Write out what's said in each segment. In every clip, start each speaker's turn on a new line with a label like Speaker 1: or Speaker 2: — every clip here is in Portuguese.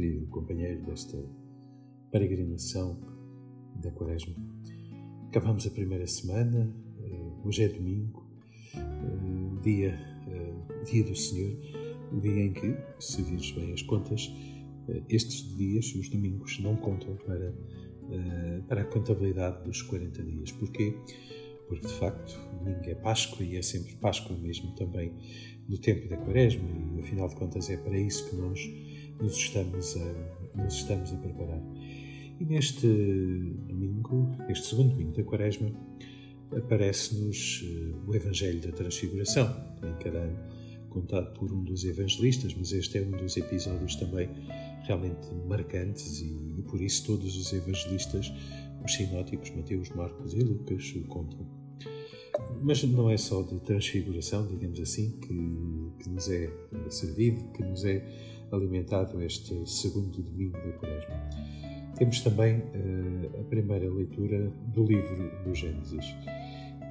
Speaker 1: querido companheiro desta peregrinação da Quaresma. Acabamos a primeira semana, eh, hoje é domingo, eh, dia, eh, dia do Senhor, dia em que, se vires bem as contas, estes dias, os domingos, não contam para, para a contabilidade dos 40 dias. Porquê? Porque, de facto, domingo é Páscoa e é sempre Páscoa mesmo também no tempo da Quaresma e, afinal de contas, é para isso que nós nos estamos a, nos estamos a preparar. E neste domingo, este segundo domingo da Quaresma, aparece-nos eh, o Evangelho da Transfiguração, em cada ano contado por um dos evangelistas, mas este é um dos episódios também realmente marcantes e, e por isso todos os evangelistas, os sinóticos, Mateus, Marcos e Lucas, contam. Mas não é só de transfiguração, digamos assim, que, que nos é servido, que nos é alimentado este segundo domingo da Quaresma. Temos também uh, a primeira leitura do livro do Gênesis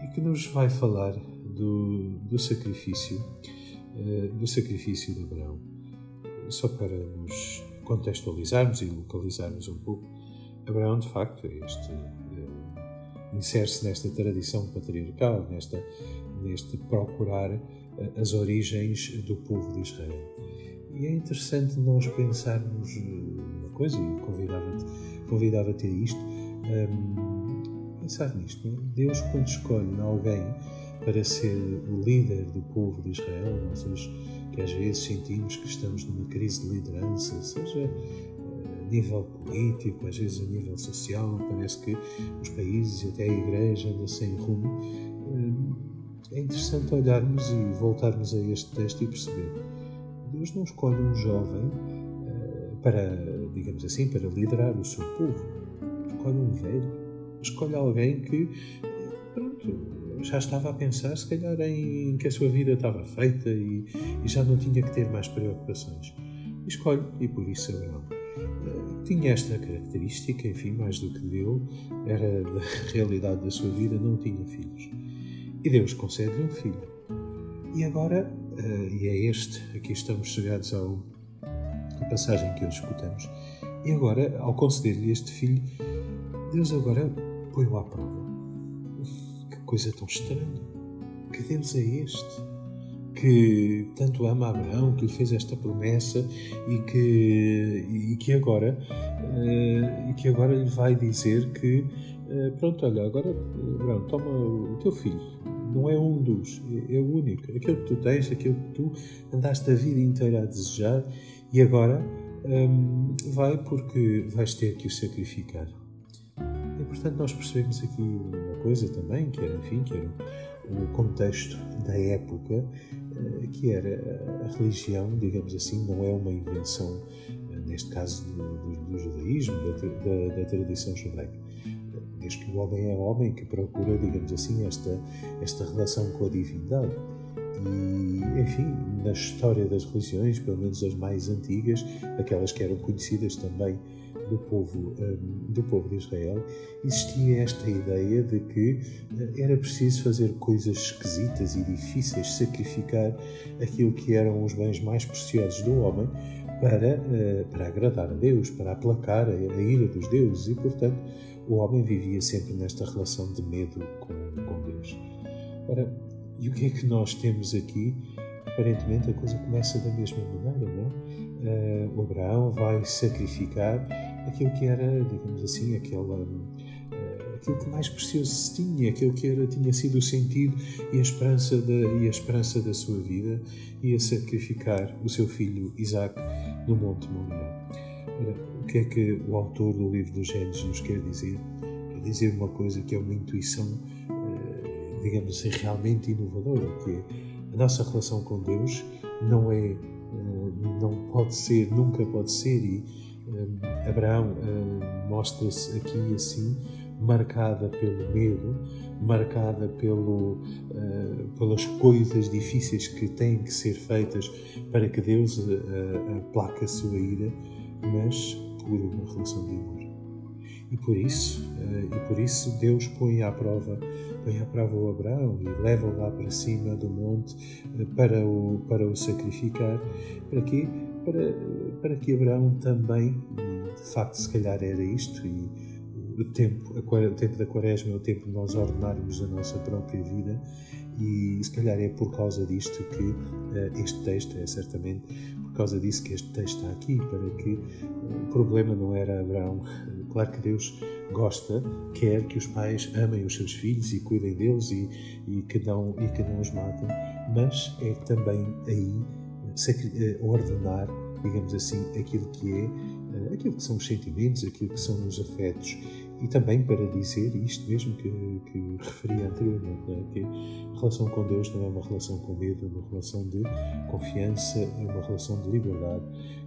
Speaker 1: e que nos vai falar do, do sacrifício, uh, do sacrifício de Abraão. Só para nos contextualizarmos e localizarmos um pouco, Abraão, de facto, é este insere-se nesta tradição patriarcal, nesta, neste procurar as origens do povo de Israel. E é interessante nós pensarmos eh, uma coisa, e convidava-te convidava a isto, um, pensar nisto. É? Deus, quando escolhe alguém para ser o líder do povo de Israel, nós que às vezes sentimos que estamos numa crise de liderança, seja eh, nível político, às vezes a nível social, parece que os países e até a Igreja andam sem rumo. Hum, é interessante olharmos e voltarmos a este texto e perceber Deus não escolhe um jovem uh, para, digamos assim, para liderar o seu povo. Escolhe um velho. Escolhe alguém que, pronto, já estava a pensar, se calhar, em que a sua vida estava feita e, e já não tinha que ter mais preocupações. Escolhe, e por isso Abraão. Uh, tinha esta característica, enfim, mais do que deu, era da realidade da sua vida, não tinha filhos. E Deus concede-lhe um filho. E agora uh, e é este, aqui estamos chegados ao, à passagem que hoje escutamos. E agora, ao conceder-lhe este filho, Deus agora põe-o à prova. Que coisa tão estranha! Que Deus é este? Que tanto ama Abraão, que lhe fez esta promessa e que, e que agora uh, e que agora lhe vai dizer que uh, pronto, olha, agora Abraão, toma o teu filho, não é um dos, é, é o único. Aquele que tu tens, aquele que tu andaste a vida inteira a desejar e agora hum, vai porque vais ter que o sacrificar. E portanto nós percebemos aqui uma coisa também, que era, enfim, que era o contexto da época, eh, que era a religião, digamos assim, não é uma invenção, eh, neste caso do, do, judaísmo, da, da, da tradição judaica desde que o homem é homem, que procura, digamos assim, esta, esta relação com a divindade. E, enfim, na história das religiões, pelo menos as mais antigas, aquelas que eram conhecidas também do povo, um, do povo de Israel, existia esta ideia de que eh, era preciso fazer coisas esquisitas e difíceis, sacrificar aquilo que eram os bens mais preciosos do homem para, uh, para agradar a Deus, para aplacar a, a ira dos deuses e, portanto, o homem vivia sempre nesta relação de medo com, com Deus. Ora, e o que é que nós temos aqui? Aparentemente a coisa começa da mesma maneira, não é? Uh, o Abraão vai sacrificar aquilo que era, digamos assim, aquela, uh, aquilo que mais precioso se tinha, aquilo que era, tinha sido o sentido e a, esperança da, e a esperança da sua vida, ia sacrificar o seu filho Isaac no Monte Moriá. O que é que o autor do livro dos Gênesis nos quer dizer? Quer dizer uma coisa que é uma intuição, eh, digamos assim, realmente inovadora, que é a nossa relação com Deus não é, eh, não pode ser, nunca pode ser, e eh, Abraão mostra-se aqui assim, marcada pelo medo, marcada pelo, uh, pelas coisas difíceis que têm que ser feitas para que Deus uh, aplaque a sua ira mas por uma relação de amor. E por isso, e por isso Deus põe à prova, põe à prova o Abraão e leva-o lá para cima do monte para o, para o sacrificar. Para quê? Para, para que Abraão também, de facto, se calhar era isto, e o tempo, o tempo da quaresma é o tempo de nós ordenarmos a nossa própria vida, e se calhar é por causa disto que uh, este texto, é certamente por causa disso que este texto está aqui, para que uh, o problema não era Abraão. Claro que Deus gosta, quer que os pais amem os seus filhos e cuidem deles e, e, que, não, e que não os matem, mas é também aí eh, ordenar, digamos assim, aquilo que é, aquilo que são os sentimentos, aquilo que são os afetos e também para dizer isto mesmo que, que referi anteriormente, né? que a relação com Deus não é uma relação com medo, é uma relação de confiança, é uma relação de liberdade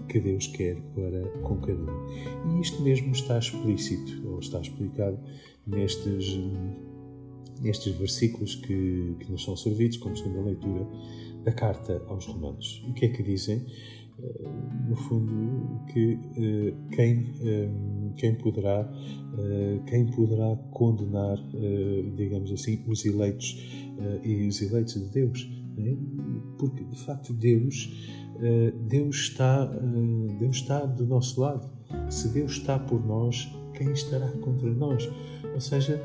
Speaker 1: que Deus quer para com cada um. E isto mesmo está explícito, ou está explicado nestes, nestes versículos que, que nos são servidos como segunda leitura da carta aos Romanos. O que é que dizem? Eh, no fundo, que eh, quem, eh, quem, poderá, quem poderá condenar, digamos assim, os eleitos e os eleitos de Deus. É? Porque, de facto, Deus, Deus, está, Deus está do nosso lado. Se Deus está por nós, quem estará contra nós? Ou seja,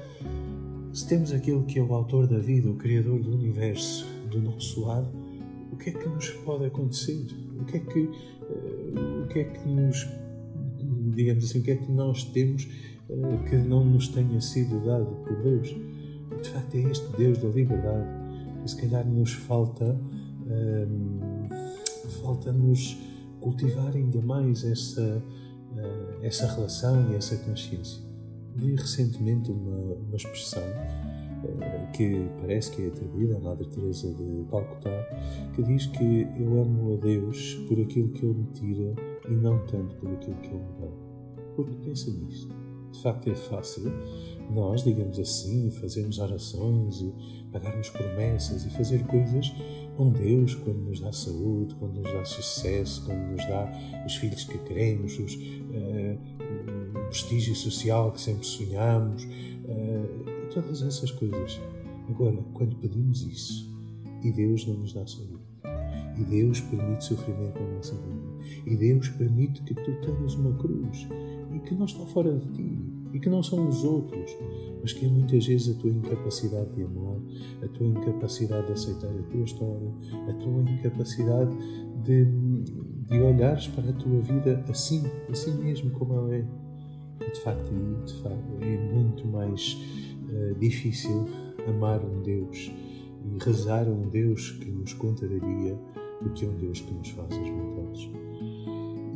Speaker 1: se temos aquele que é o autor da vida, o Criador do universo, do nosso lado, o que é que nos pode acontecer? O que é que, uh, o que, é que nos, digamos assim, o que é que nós temos uh, que não nos tenha sido dado por Deus? De facto, é este Deus da liberdade que se calhar nos falta, uh, falta-nos cultivar ainda mais essa, essa relação e essa consciência. Vi recentemente uma, uma expressão que parece que é atribuída à Madre Teresa de Calcutá, que diz que eu amo a Deus por aquilo que Ele me tira e não tanto por aquilo que Ele me dá. Porque pensa nisto. De facto é fácil nós, digamos assim, fazermos orações e pagarmos promessas e fazer coisas com Deus quando nos dá saúde, quando nos dá sucesso, quando nos dá os filhos que queremos, os, uh, prestígio social que sempre sonhamos, uh, todas essas coisas. Agora, quando pedimos isso e Deus não nos dá saúde, e Deus permite sofrimento na nossa vida, e Deus permite que tu tenhas uma cruz e que não está fora de ti e que não são os outros, mas que é muitas vezes a tua incapacidade de amar, a tua incapacidade de aceitar a tua história, a tua incapacidade de, de olhares para a tua vida assim, assim mesmo como ela é. De facto, de facto é muito mais uh, difícil amar um Deus e rezar a um Deus que nos contraria do que um Deus que nos faz as vontades.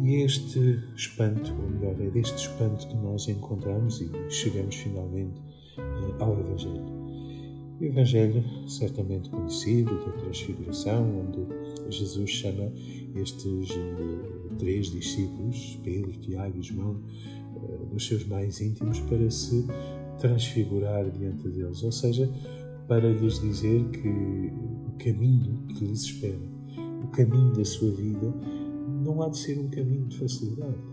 Speaker 1: E é este espanto, ou melhor, é deste espanto que nós encontramos e chegamos finalmente uh, ao Evangelho. O Evangelho, certamente conhecido, da Transfiguração, onde Jesus chama estes uh, três discípulos, Pedro, Tiago e João, dos seus mais íntimos, para se transfigurar diante deles, ou seja, para lhes dizer que o caminho que lhes espera, o caminho da sua vida, não há de ser um caminho de facilidade.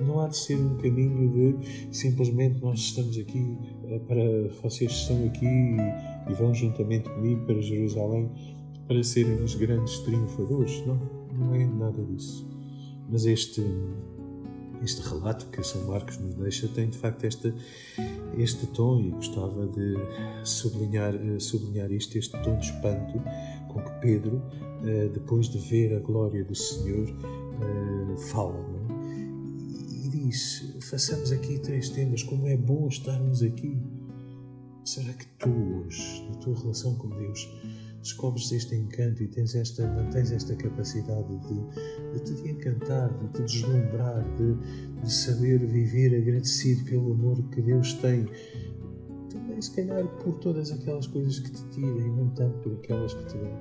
Speaker 1: Não há de ser um caminho de simplesmente nós estamos aqui eh, para vocês estão aqui e, vão juntamente comigo para Jerusalém para serem os grandes triunfadores. Não, não é nada disso. Mas este este relato que São Marcos nos deixa tem de facto este, este tom e gostava de sublinhar, eh, sublinhar isto, este tom de espanto com que Pedro, eh, depois de ver a glória do Senhor, eh, fala. É? E diz: façamos aqui três temas, como é bom estarmos aqui. Será que tu hoje, na tua relação com Deus, descobres este encanto e tens esta, mantens esta capacidade de, de te encantar, de te deslumbrar, de, de saber viver agradecido pelo amor que Deus tem. Também, se calhar, por todas aquelas coisas que te tiram e não tanto por aquelas que te dão.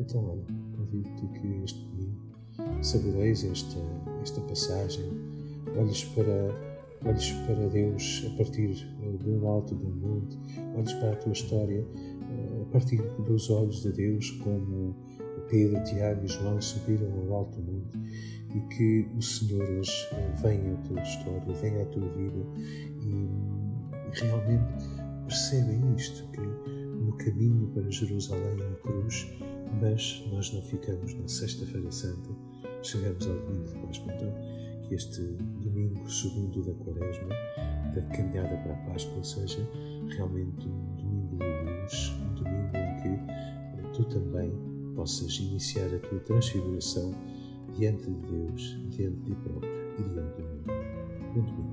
Speaker 1: Então, olha, convido-te que este domingo saboreis esta, esta passagem, olhes para olhes para Deus a partir eh, de um alto um monte, olhes para a tua história a partir dos olhos de Deus, como Pedro, Tiago e João subiram ao alto monte, e que o Senhor hoje venha à tua história, venha à tua vida. E, realmente percebem isto, que no caminho para Jerusalém é a cruz, mas nós não ficamos na Sexta-feira Santa chegamos ao domingo de Páscoa. Então, que este domingo segundo da Quaresma, da caminhada para a Páscoa, seja realmente um domingo de luz, um domingo em que tu também possas iniciar a tua transfiguração diante de Deus, diante de ti próprio e diante do mundo. Bom domingo.